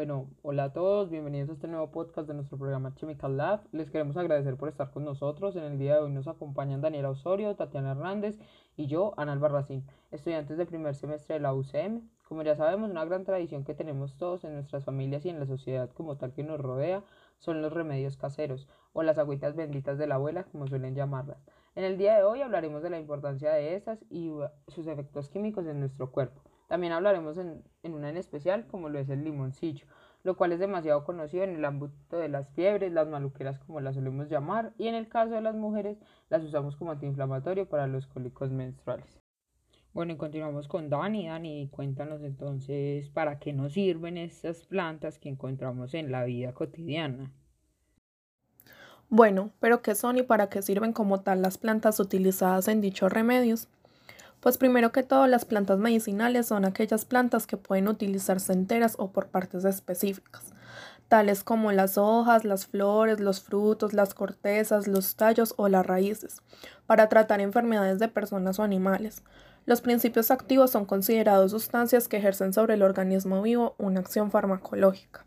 Bueno, hola a todos, bienvenidos a este nuevo podcast de nuestro programa Chemical Lab. Les queremos agradecer por estar con nosotros. En el día de hoy nos acompañan Daniela Osorio, Tatiana Hernández y yo, Ana Albarracín, estudiantes del primer semestre de la UCM. Como ya sabemos, una gran tradición que tenemos todos en nuestras familias y en la sociedad como tal que nos rodea son los remedios caseros o las agüitas benditas de la abuela, como suelen llamarlas. En el día de hoy hablaremos de la importancia de estas y sus efectos químicos en nuestro cuerpo. También hablaremos en, una en especial como lo es el limoncillo, lo cual es demasiado conocido en el ámbito de las fiebres, las maluqueras como las solemos llamar, y en el caso de las mujeres las usamos como antiinflamatorio para los cólicos menstruales. Bueno, y continuamos con Dani. Dani, cuéntanos entonces para qué nos sirven estas plantas que encontramos en la vida cotidiana. Bueno, pero ¿qué son y para qué sirven como tal las plantas utilizadas en dichos remedios? Pues primero que todo, las plantas medicinales son aquellas plantas que pueden utilizarse enteras o por partes específicas, tales como las hojas, las flores, los frutos, las cortezas, los tallos o las raíces, para tratar enfermedades de personas o animales. Los principios activos son considerados sustancias que ejercen sobre el organismo vivo una acción farmacológica.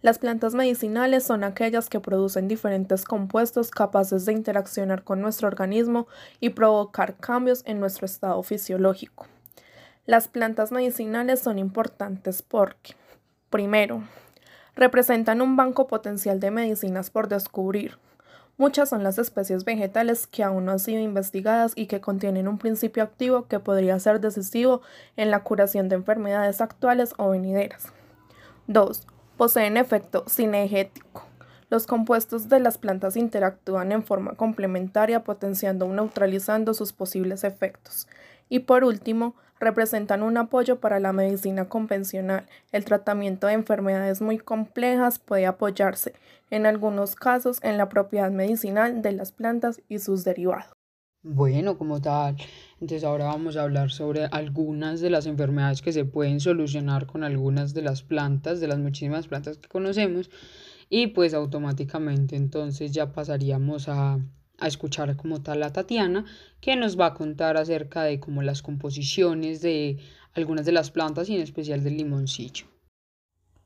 Las plantas medicinales son aquellas que producen diferentes compuestos capaces de interaccionar con nuestro organismo y provocar cambios en nuestro estado fisiológico. Las plantas medicinales son importantes porque, primero, representan un banco potencial de medicinas por descubrir. Muchas son las especies vegetales que aún no han sido investigadas y que contienen un principio activo que podría ser decisivo en la curación de enfermedades actuales o venideras. 2 poseen efecto cinegético. Los compuestos de las plantas interactúan en forma complementaria, potenciando o neutralizando sus posibles efectos. Y por último, representan un apoyo para la medicina convencional. El tratamiento de enfermedades muy complejas puede apoyarse, en algunos casos, en la propiedad medicinal de las plantas y sus derivados. Bueno, como tal, entonces ahora vamos a hablar sobre algunas de las enfermedades que se pueden solucionar con algunas de las plantas, de las muchísimas plantas que conocemos, y pues automáticamente entonces ya pasaríamos a, a escuchar como tal a Tatiana, que nos va a contar acerca de como las composiciones de algunas de las plantas y en especial del limoncillo.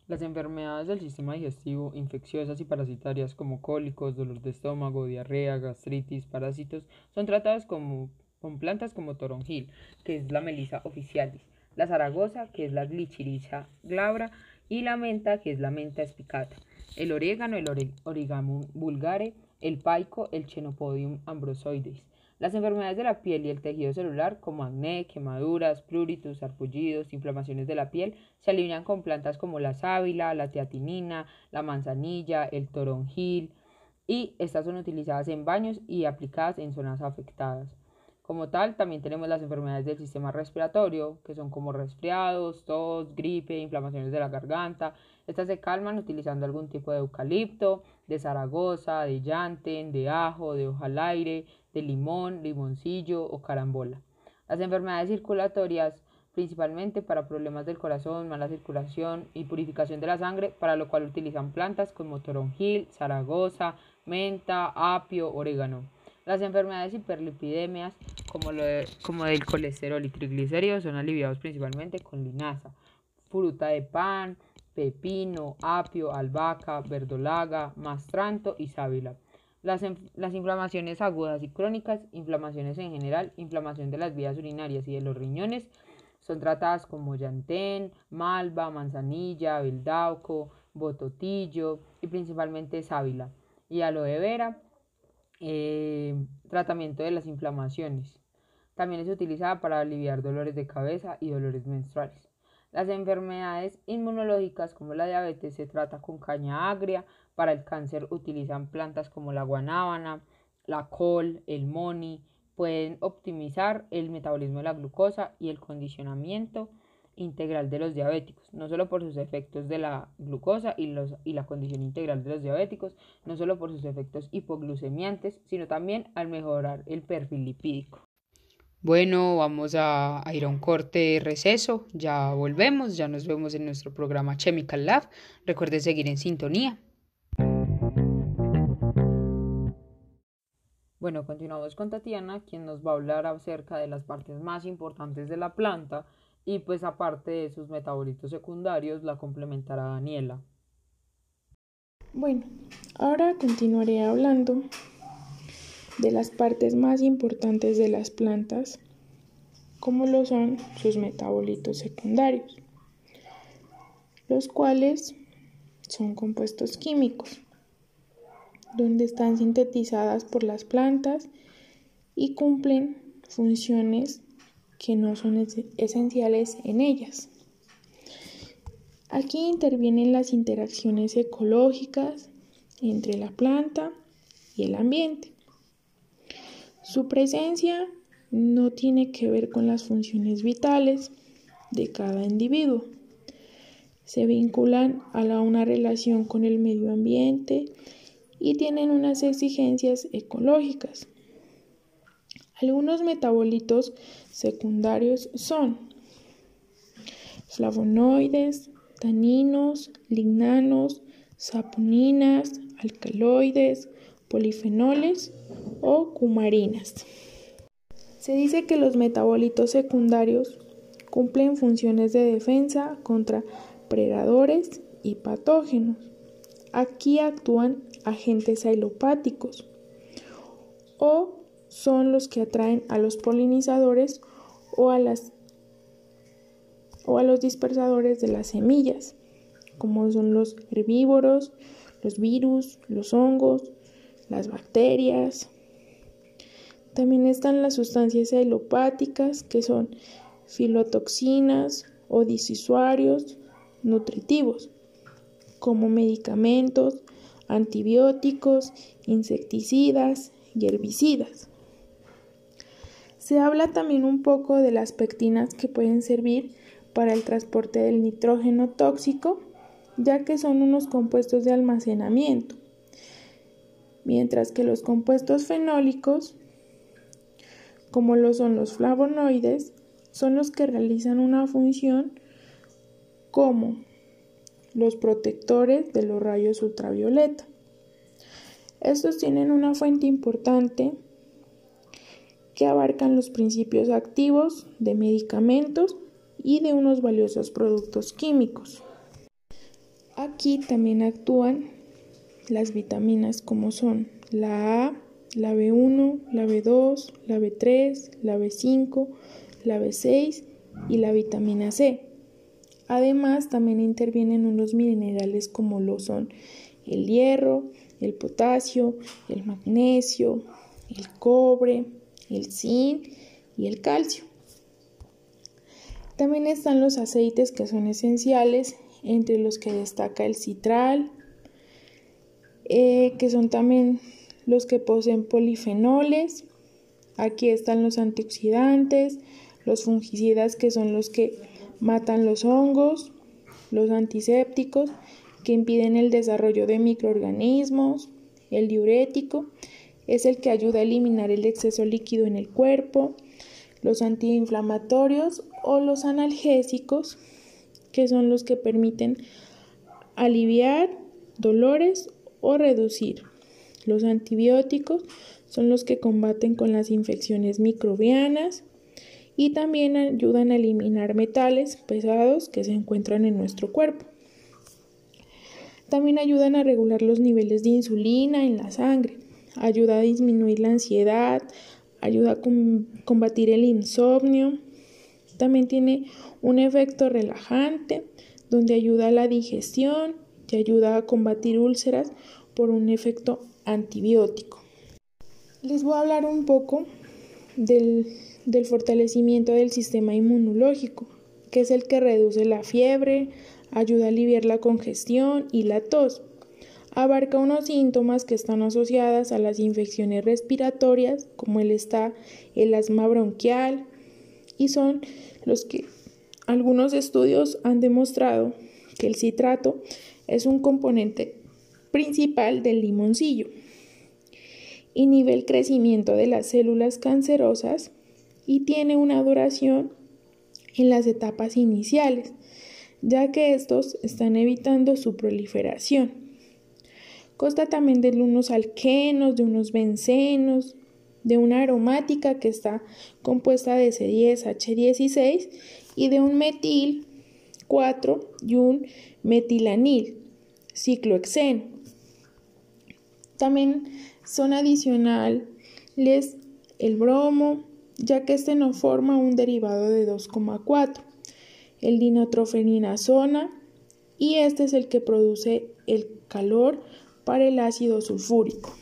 Las enfermedades del sistema digestivo, infecciosas y parasitarias como cólicos, dolor de estómago, diarrea, gastritis, parásitos, son tratadas como, con plantas como toronjil, que es la melisa officialis, la zaragoza, que es la glycyrrhiza glabra, y la menta, que es la menta espicata, el orégano, el origamum vulgare, el paico, el chenopodium ambrosoides. Las enfermedades de la piel y el tejido celular, como acné, quemaduras, pruritus, arpullidos, inflamaciones de la piel, se alinean con plantas como la sábila, la teatinina, la manzanilla, el toronjil, y estas son utilizadas en baños y aplicadas en zonas afectadas. Como tal, también tenemos las enfermedades del sistema respiratorio, que son como resfriados, tos, gripe, inflamaciones de la garganta. Estas se calman utilizando algún tipo de eucalipto, de Zaragoza, de llanten, de ajo, de hoja al aire, de limón, limoncillo o carambola. Las enfermedades circulatorias, principalmente para problemas del corazón, mala circulación y purificación de la sangre, para lo cual utilizan plantas como toronjil, Zaragoza, menta, apio, orégano. Las enfermedades hiperlipidemias, como, lo como del colesterol y triglicéridos, son aliviados principalmente con linaza, fruta de pan, pepino, apio, albahaca, verdolaga, mastranto y sábila. Las, las, inflamaciones agudas y crónicas, inflamaciones en general, inflamación de las vías urinarias y de los riñones, son tratadas como llantén, malva, manzanilla, beldauco, bototillo y principalmente sábila. Y aloe vera, eh, tratamiento de las inflamaciones. También es utilizada para aliviar dolores de cabeza y dolores menstruales. Las enfermedades inmunológicas como la diabetes se trata con caña agria, para el cáncer utilizan plantas como la guanábana, la col, el moni, pueden optimizar el metabolismo de la glucosa y el condicionamiento integral de los diabéticos, no solo por sus efectos de la glucosa y, los, y la condición integral de los diabéticos, no solo por sus efectos hipoglucemiantes, sino también al mejorar el perfil lipídico. Bueno, vamos a, ir a un corte de receso, ya volvemos, ya nos vemos en nuestro programa Chemical Lab. Recuerde seguir en sintonía. Bueno, continuamos con Tatiana, quien nos va a hablar acerca de las partes más importantes de la planta y pues aparte de sus metabolitos secundarios la complementará Daniela. Bueno, ahora continuaré hablando de las partes más importantes de las plantas, como lo son sus metabolitos secundarios, los cuales son compuestos químicos, donde están sintetizadas por las plantas y cumplen funciones que no son esenciales en ellas. Aquí intervienen las interacciones ecológicas entre la planta y el ambiente. Su presencia no tiene que ver con las funciones vitales de cada individuo. Se vinculan a una relación con el medio ambiente y tienen unas exigencias ecológicas. Algunos metabolitos secundarios son flavonoides, taninos, lignanos, saponinas, alcaloides, polifenoles o cumarinas. Se dice que los metabolitos secundarios cumplen funciones de defensa contra predadores y patógenos. Aquí actúan agentes ailopáticos o son los que atraen a los polinizadores o a las o a los dispersadores de las semillas, como son los herbívoros, los virus, los hongos, las bacterias. También están las sustancias alopáticas, que son filotoxinas o disuasorios nutritivos, como medicamentos, antibióticos, insecticidas y herbicidas. Se habla también un poco de las pectinas que pueden servir para el transporte del nitrógeno tóxico, ya que son unos compuestos de almacenamiento, mientras que los compuestos fenólicos, como lo son los flavonoides, son los que realizan una función como los protectores de los rayos ultravioleta. Estos tienen una fuente importante abarcan los principios activos de medicamentos y de unos valiosos productos químicos. Aquí también actúan las vitaminas como son la A, la B1, la B2, la B3, la B5, la B6 y la vitamina C. Además, también intervienen unos minerales como lo son el hierro, el potasio, el magnesio, el cobre, el zinc y el calcio. También están los aceites que son esenciales, entre los que destaca el citral, eh, que son también los que poseen polifenoles. Aquí están los antioxidantes, los fungicidas que son los que matan los hongos, los antisépticos que impiden el desarrollo de microorganismos, el diurético es el que ayuda a eliminar el exceso líquido en el cuerpo, los antiinflamatorios o los analgésicos, que son los que permiten aliviar dolores o reducir. Los antibióticos son los que combaten con las infecciones microbianas y también ayudan a eliminar metales pesados que se encuentran en nuestro cuerpo. También ayudan a regular los niveles de insulina en la sangre, ayuda a disminuir la ansiedad, ayuda a combatir el insomnio. También tiene un efecto relajante donde ayuda a la digestión y ayuda a combatir úlceras por un efecto antibiótico. Les voy a hablar un poco del, del fortalecimiento del sistema inmunológico, que es el que reduce la fiebre, ayuda a aliviar la congestión y la tos abarca unos síntomas que están asociados a las infecciones respiratorias, como el está el asma bronquial, y son los que algunos estudios han demostrado que el citrato es un componente principal del limoncillo. Inhibe el crecimiento de las células cancerosas y tiene una duración en las etapas iniciales, ya que estos están evitando su proliferación. Consta también de unos alquenos, de unos bencenos, de una aromática que está compuesta de C10H16 y de un metil 4 y un metilanil, ciclohexeno. También son adicionales el bromo, ya que este no forma un derivado de 2,4, el dinotrofeninazona, y este es el que produce el calor para el ácido sulfúrico.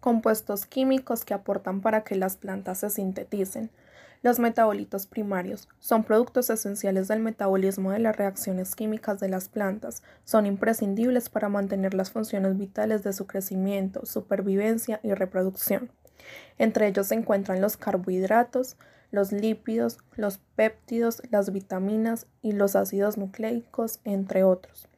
Compuestos químicos que aportan para que las plantas se sinteticen. Los metabolitos primarios son productos esenciales del metabolismo de las reacciones químicas de las plantas. Son imprescindibles para mantener las funciones vitales de su crecimiento, supervivencia y reproducción. Entre ellos se encuentran los carbohidratos, los lípidos, los péptidos, las vitaminas y los ácidos nucleicos, entre otros.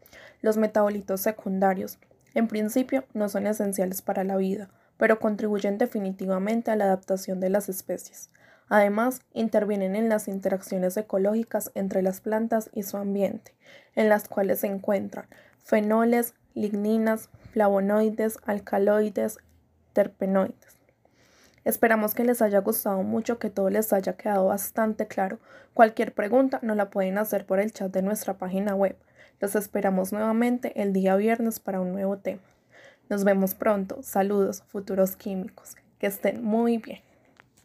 Los metabolitos secundarios, en principio, no son esenciales para la vida, pero contribuyen definitivamente a la adaptación de las especies. Además, intervienen en las interacciones ecológicas entre las plantas y su ambiente, en las cuales se encuentran fenoles, ligninas, flavonoides, alcaloides, terpenoides. Esperamos que les haya gustado mucho, que todo les haya quedado bastante claro. Cualquier pregunta nos la pueden hacer por el chat de nuestra página web. Los esperamos nuevamente el día viernes para un nuevo tema. Nos vemos pronto. Saludos, futuros químicos. Que estén muy bien.